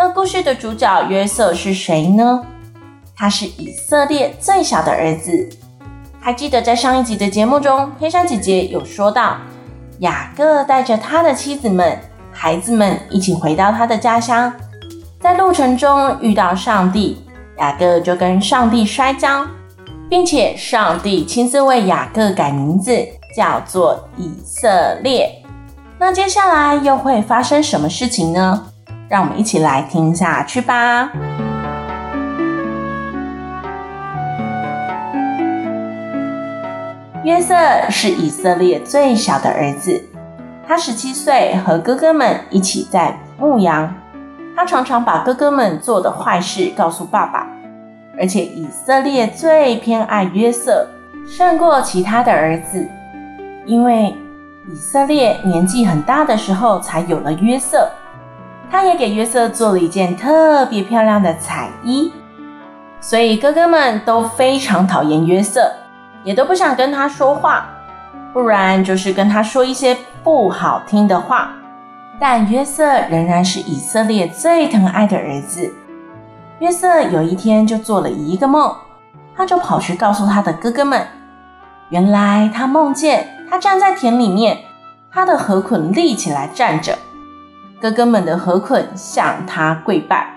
那故事的主角约瑟是谁呢？他是以色列最小的儿子。还记得在上一集的节目中，佩珊姐姐有说到，雅各带着他的妻子们、孩子们一起回到他的家乡，在路程中遇到上帝，雅各就跟上帝摔跤，并且上帝亲自为雅各改名字，叫做以色列。那接下来又会发生什么事情呢？让我们一起来听下去吧。约瑟是以色列最小的儿子，他十七岁，和哥哥们一起在牧羊。他常常把哥哥们做的坏事告诉爸爸，而且以色列最偏爱约瑟，胜过其他的儿子，因为以色列年纪很大的时候才有了约瑟。他也给约瑟做了一件特别漂亮的彩衣，所以哥哥们都非常讨厌约瑟，也都不想跟他说话，不然就是跟他说一些不好听的话。但约瑟仍然是以色列最疼爱的儿子。约瑟有一天就做了一个梦，他就跑去告诉他的哥哥们，原来他梦见他站在田里面，他的河捆立起来站着。哥哥们的河捆向他跪拜，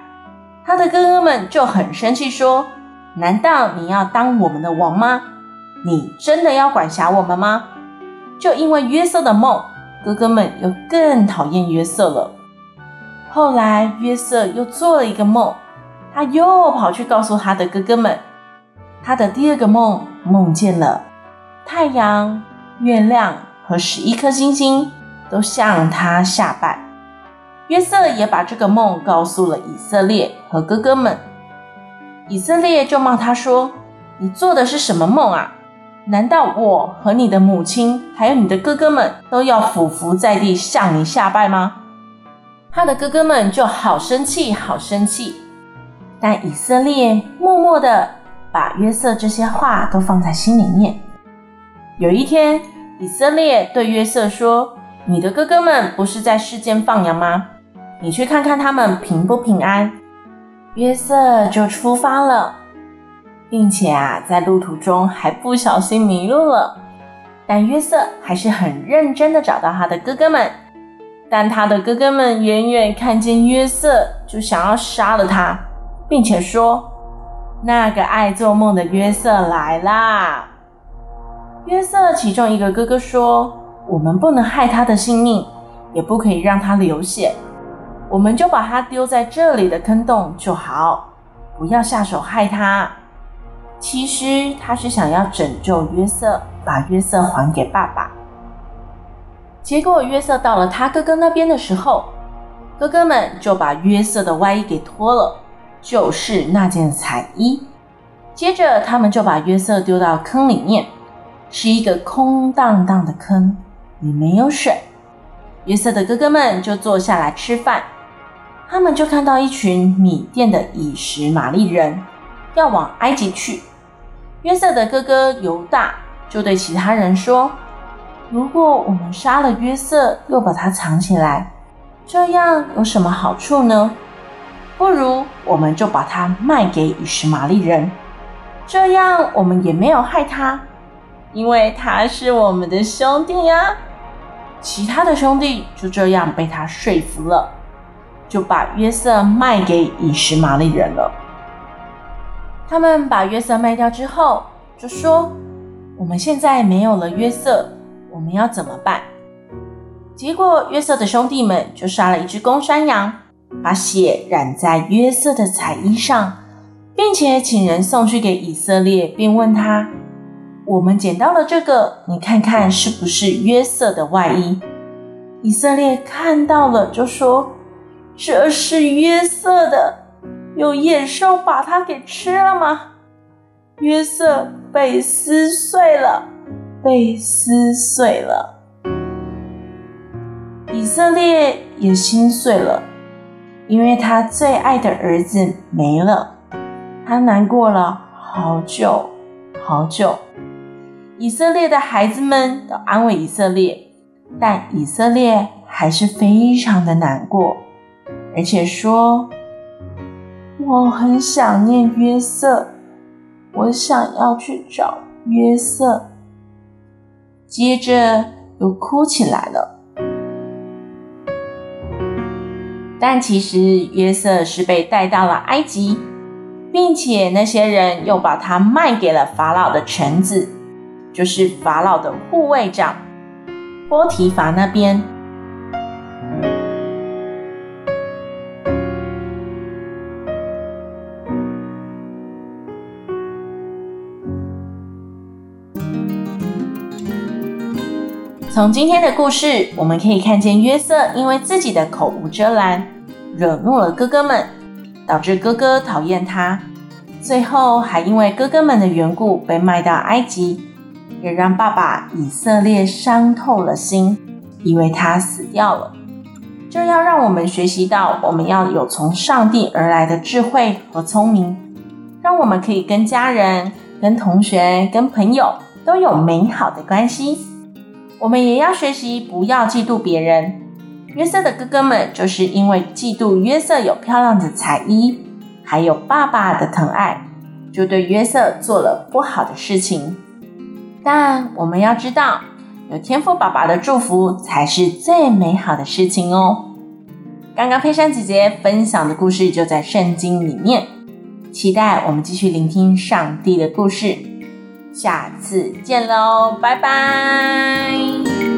他的哥哥们就很生气，说：“难道你要当我们的王吗？你真的要管辖我们吗？”就因为约瑟的梦，哥哥们又更讨厌约瑟了。后来约瑟又做了一个梦，他又跑去告诉他的哥哥们，他的第二个梦梦见了太阳、月亮和十一颗星星都向他下拜。约瑟也把这个梦告诉了以色列和哥哥们，以色列就骂他说：“你做的是什么梦啊？难道我和你的母亲还有你的哥哥们都要俯伏在地向你下拜吗？”他的哥哥们就好生气，好生气。但以色列默默的把约瑟这些话都放在心里面。有一天，以色列对约瑟说：“你的哥哥们不是在世间放羊吗？”你去看看他们平不平安。约瑟就出发了，并且啊，在路途中还不小心迷路了。但约瑟还是很认真的找到他的哥哥们。但他的哥哥们远远看见约瑟，就想要杀了他，并且说：“那个爱做梦的约瑟来啦！”约瑟其中一个哥哥说：“我们不能害他的性命，也不可以让他流血。”我们就把他丢在这里的坑洞就好，不要下手害他。其实他是想要拯救约瑟，把约瑟还给爸爸。结果约瑟到了他哥哥那边的时候，哥哥们就把约瑟的外衣给脱了，就是那件彩衣。接着他们就把约瑟丢到坑里面，是一个空荡荡的坑，里没有水。约瑟的哥哥们就坐下来吃饭。他们就看到一群米甸的以实玛利人要往埃及去。约瑟的哥哥犹大就对其他人说：“如果我们杀了约瑟，又把他藏起来，这样有什么好处呢？不如我们就把他卖给以实玛利人，这样我们也没有害他，因为他是我们的兄弟呀。”其他的兄弟就这样被他说服了。就把约瑟卖给以实玛利人了。他们把约瑟卖掉之后，就说：“我们现在没有了约瑟，我们要怎么办？”结果约瑟的兄弟们就杀了一只公山羊，把血染在约瑟的彩衣上，并且请人送去给以色列，并问他：“我们捡到了这个，你看看是不是约瑟的外衣？”以色列看到了，就说。这是约瑟的，有野兽把他给吃了吗？约瑟被撕碎了，被撕碎了。以色列也心碎了，因为他最爱的儿子没了，他难过了好久好久。以色列的孩子们都安慰以色列，但以色列还是非常的难过，而且说：“我很想念约瑟，我想要去找约瑟。”接着又哭起来了。但其实约瑟是被带到了埃及，并且那些人又把他卖给了法老的臣子，就是法老的护卫长波提乏那边。从今天的故事，我们可以看见约瑟因为自己的口无遮拦，惹怒了哥哥们，导致哥哥讨厌他，最后还因为哥哥们的缘故被卖到埃及，也让爸爸以色列伤透了心，以为他死掉了。这要让我们学习到，我们要有从上帝而来的智慧和聪明，让我们可以跟家人、跟同学、跟朋友都有美好的关系。我们也要学习不要嫉妒别人。约瑟的哥哥们就是因为嫉妒约瑟有漂亮的彩衣，还有爸爸的疼爱，就对约瑟做了不好的事情。但我们要知道，有天父爸爸的祝福才是最美好的事情哦。刚刚佩珊姐姐分享的故事就在圣经里面，期待我们继续聆听上帝的故事。下次见喽，拜拜。